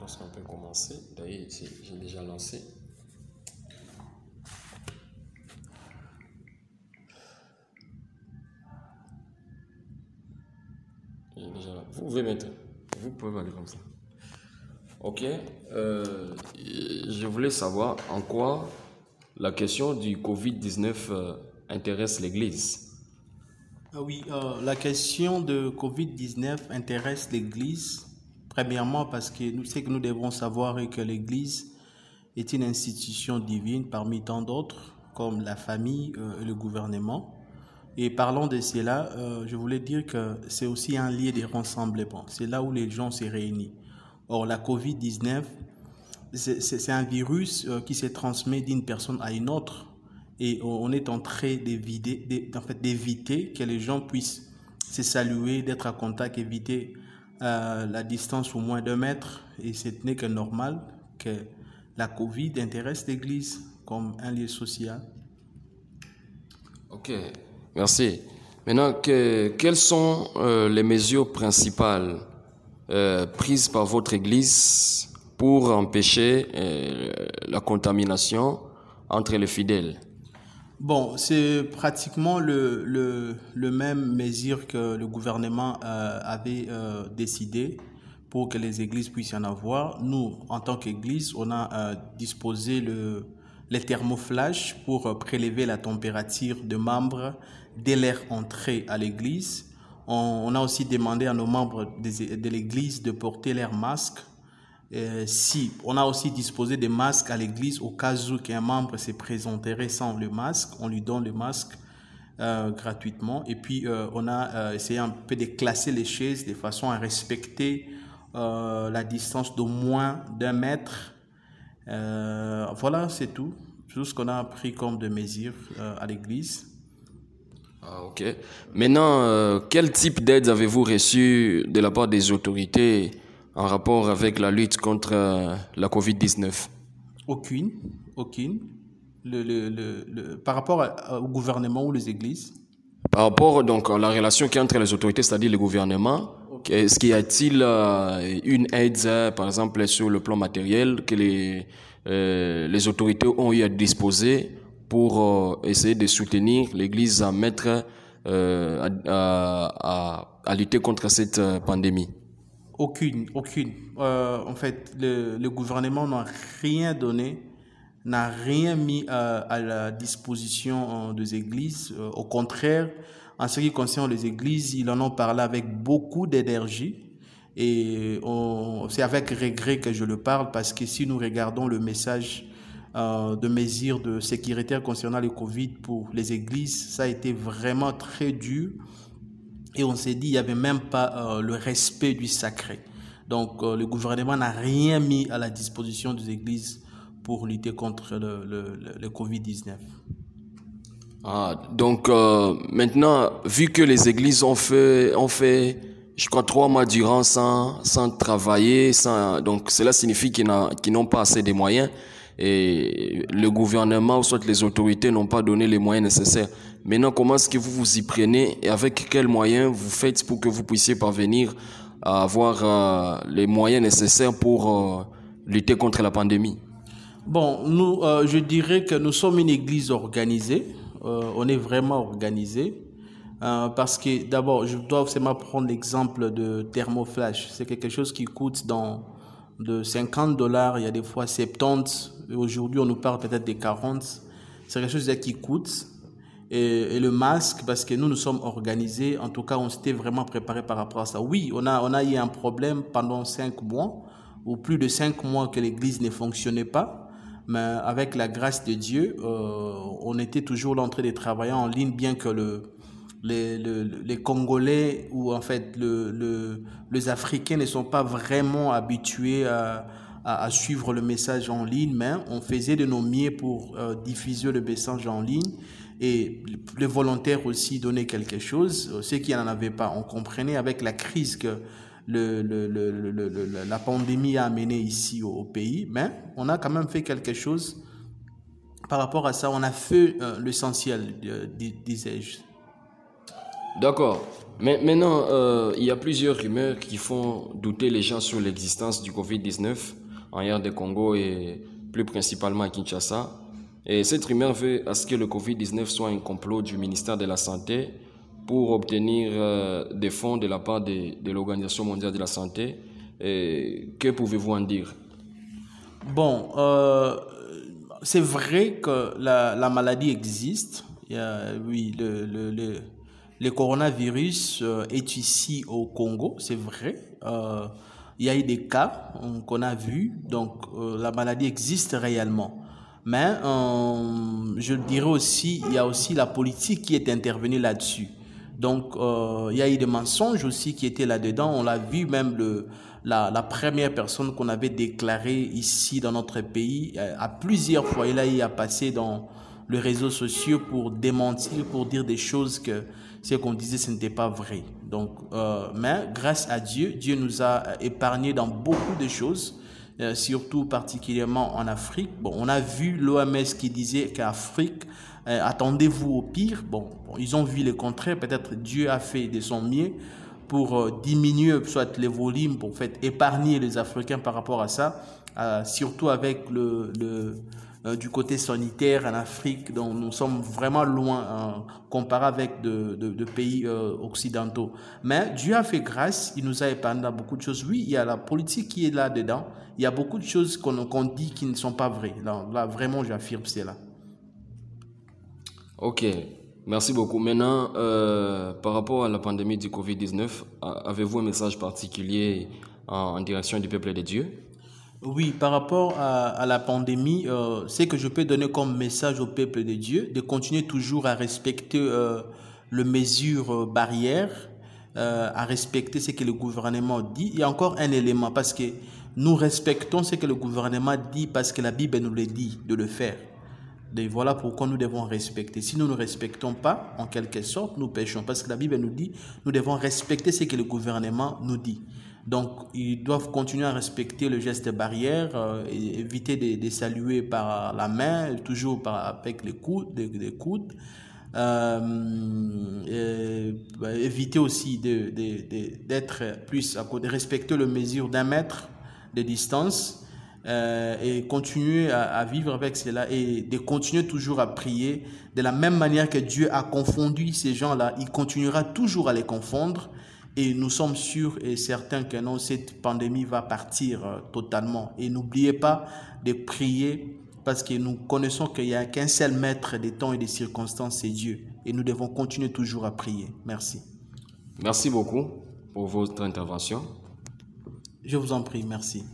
pense qu'on peut commencer. D'ailleurs, j'ai déjà lancé. Vous pouvez mettre. Vous pouvez aller comme ça. Ok. Euh, je voulais savoir en quoi la question du Covid-19 euh, intéresse l'Église. Ah oui, euh, la question de Covid-19 intéresse l'Église, premièrement parce que nous savons que nous devons savoir que l'Église est une institution divine parmi tant d'autres, comme la famille euh, et le gouvernement. Et parlant de cela, euh, je voulais dire que c'est aussi un lieu de rassemblement. C'est là où les gens se réunissent. Or, la COVID-19, c'est un virus qui se transmet d'une personne à une autre et on est en train d'éviter que les gens puissent se saluer, d'être à contact, éviter euh, la distance au moins d'un mètre. Et ce n'est que normal que la Covid intéresse l'Église comme un lieu social. Ok, merci. Maintenant, quelles sont euh, les mesures principales euh, prises par votre Église pour empêcher la contamination entre les fidèles? Bon, c'est pratiquement le, le, le, même mesure que le gouvernement euh, avait euh, décidé pour que les églises puissent en avoir. Nous, en tant qu'église, on a euh, disposé le, les thermoflages pour prélever la température de membres dès leur entrée à l'église. On, a aussi demandé à nos membres de, de l'église de porter leurs masques euh, si on a aussi disposé des masques à l'église au cas où qu'un membre se présenterait sans le masque, on lui donne le masque euh, gratuitement. Et puis euh, on a essayé un peu de classer les chaises de façon à respecter la distance d'au moins d'un mètre. voilà, c'est tout. Tout ce qu'on a pris comme de mesures à l'église. Ah, ok. Maintenant, quel type d'aide avez-vous reçu de la part des autorités en rapport avec la lutte contre euh, la COVID-19. Aucune, aucune. Le, le, le, par rapport au gouvernement ou les églises? Par rapport donc à la relation qui entre les autorités, c'est-à-dire le gouvernement, est-ce qu'il y a-t-il euh, une aide, euh, par exemple, sur le plan matériel que les, les autorités ont eu à disposer pour essayer de soutenir l'Église à mettre, à, à, à lutter contre cette pandémie? Aucune, aucune. Euh, en fait, le, le gouvernement n'a rien donné, n'a rien mis à, à la disposition euh, des églises. Euh, au contraire, en ce qui concerne les églises, ils en ont parlé avec beaucoup d'énergie. Et c'est avec regret que je le parle parce que si nous regardons le message de mesures de sécurité concernant le Covid pour les églises, ça a été vraiment très dur. Et on s'est dit, il n'y avait même pas euh, le respect du sacré. Donc euh, le gouvernement n'a rien mis à la disposition des églises pour lutter contre le, le, le Covid-19. Ah, donc euh, maintenant, vu que les églises ont fait, ont je crois, trois mois durant sans, travailler, donc cela signifie qu'ils n'ont pas assez de moyens et le gouvernement ou soit les autorités n'ont pas donné les moyens nécessaires. Maintenant, comment est-ce que vous vous y prenez et avec quels moyens vous faites pour que vous puissiez parvenir à avoir euh, les moyens nécessaires pour euh, lutter contre la pandémie? Bon, nous, euh, je dirais que nous sommes une église organisée. On est vraiment organisé. Parce que d'abord, je dois seulement prendre l'exemple de thermoflash. C'est quelque chose qui coûte dans de 50 dollars, il y a des fois 70. Aujourd'hui, on nous parle peut-être des 40. C'est quelque chose qui coûte. Et, le masque, parce que nous, nous sommes organisés. En tout cas, on s'était vraiment préparé par rapport à ça. Oui, on a, on a eu un problème pendant cinq mois, ou plus de cinq mois que l'église ne fonctionnait pas. Mais avec la grâce de Dieu, euh, on était toujours là en train de travailler en ligne, bien que le, les, les, les Congolais ou en fait le, le, les Africains ne sont pas vraiment habitués à, à, à, suivre le message en ligne, mais on faisait de nos mieux pour euh, diffuser le message en ligne et les volontaires aussi donnaient quelque chose. Ceux qui n'en avaient pas, on comprenait avec la crise que le, le, le, la pandémie a amené ici au, pays, mais on a quand même fait quelque chose. Par rapport à ça, on a fait euh, l'essentiel, euh, disais-je. D'accord. Maintenant, euh, il y a plusieurs rumeurs qui font douter les gens sur l'existence du Covid-19 en de Congo et plus principalement à Kinshasa. Et cette rumeur veut à ce que le Covid-19 soit un complot du ministère de la Santé pour obtenir euh, des fonds de la part de, l'Organisation mondiale de la santé. Que pouvez-vous en dire? Bon, euh, c'est vrai que la, la, maladie existe. Il y a, oui, le, le, le, coronavirus euh, est ici au Congo, c'est vrai. Il y a eu des cas qu'on a vus, donc la maladie existe réellement. Mais euh, je dirais aussi, il y a aussi la politique qui est intervenue là-dessus. Donc, euh, il y a eu des mensonges aussi qui étaient là-dedans. On l'a vu même le, la, première personne qu'on avait déclarée ici dans notre pays euh, à plusieurs fois. Il a eu à passer dans les réseaux sociaux pour démentir, pour dire des choses que ce qu'on disait, ce n'était pas vrai. Donc, mais grâce à Dieu, Dieu nous a épargné dans beaucoup de choses. Euh, surtout particulièrement en Afrique. Bon, on a vu l'OMS qui disait qu'Afrique, euh, attendez-vous au pire. Bon, ils ont vu le contraire. Peut-être Dieu a fait de son mieux pour euh, diminuer soit les volumes, pour fait épargner les Africains par rapport à ça, surtout avec le, le euh, du côté sanitaire en Afrique, dont nous sommes vraiment loin euh, comparé avec de, de, pays euh, occidentaux. Mais Dieu a fait grâce, il nous a épargné beaucoup de choses. Oui, il y a la politique qui est là-dedans, il y a beaucoup de choses qu'on qu dit qui ne sont pas vraies. Là, là vraiment, j'affirme cela. Ok, merci beaucoup. Maintenant, par rapport à la pandémie du Covid-19, avez-vous un message particulier en, en direction du peuple de Dieu? Oui, par rapport à, la pandémie, euh, ce que je peux donner comme message au peuple de Dieu, de continuer toujours à respecter euh, les mesures euh, barrières, euh, à respecter ce que le gouvernement dit. Il y a encore un élément, parce que nous respectons ce que le gouvernement dit, parce que la Bible nous le dit de le faire. Et voilà pourquoi nous devons respecter. Si nous ne respectons pas, en quelque sorte, nous péchons, parce que la Bible nous dit, nous devons respecter ce que le gouvernement nous dit. Donc, ils doivent continuer à respecter le geste barrière, euh, éviter de, de, saluer par la main, toujours par, avec les coudes. Euh, et, bah, éviter aussi d'être de, de, plus à côté, respecter les mesures d'un mètre de distance euh, et continuer à, vivre avec cela et de continuer toujours à prier de la même manière que Dieu a confondu ces gens-là, il continuera toujours à les confondre et nous sommes sûrs et certains que non, cette pandémie va partir euh, totalement. Et n'oubliez pas de prier parce que nous connaissons qu'il n'y a qu'un seul maître des temps et des circonstances, c'est Dieu. Et nous devons continuer toujours à prier. Merci. Merci beaucoup pour votre intervention. Je vous en prie, merci.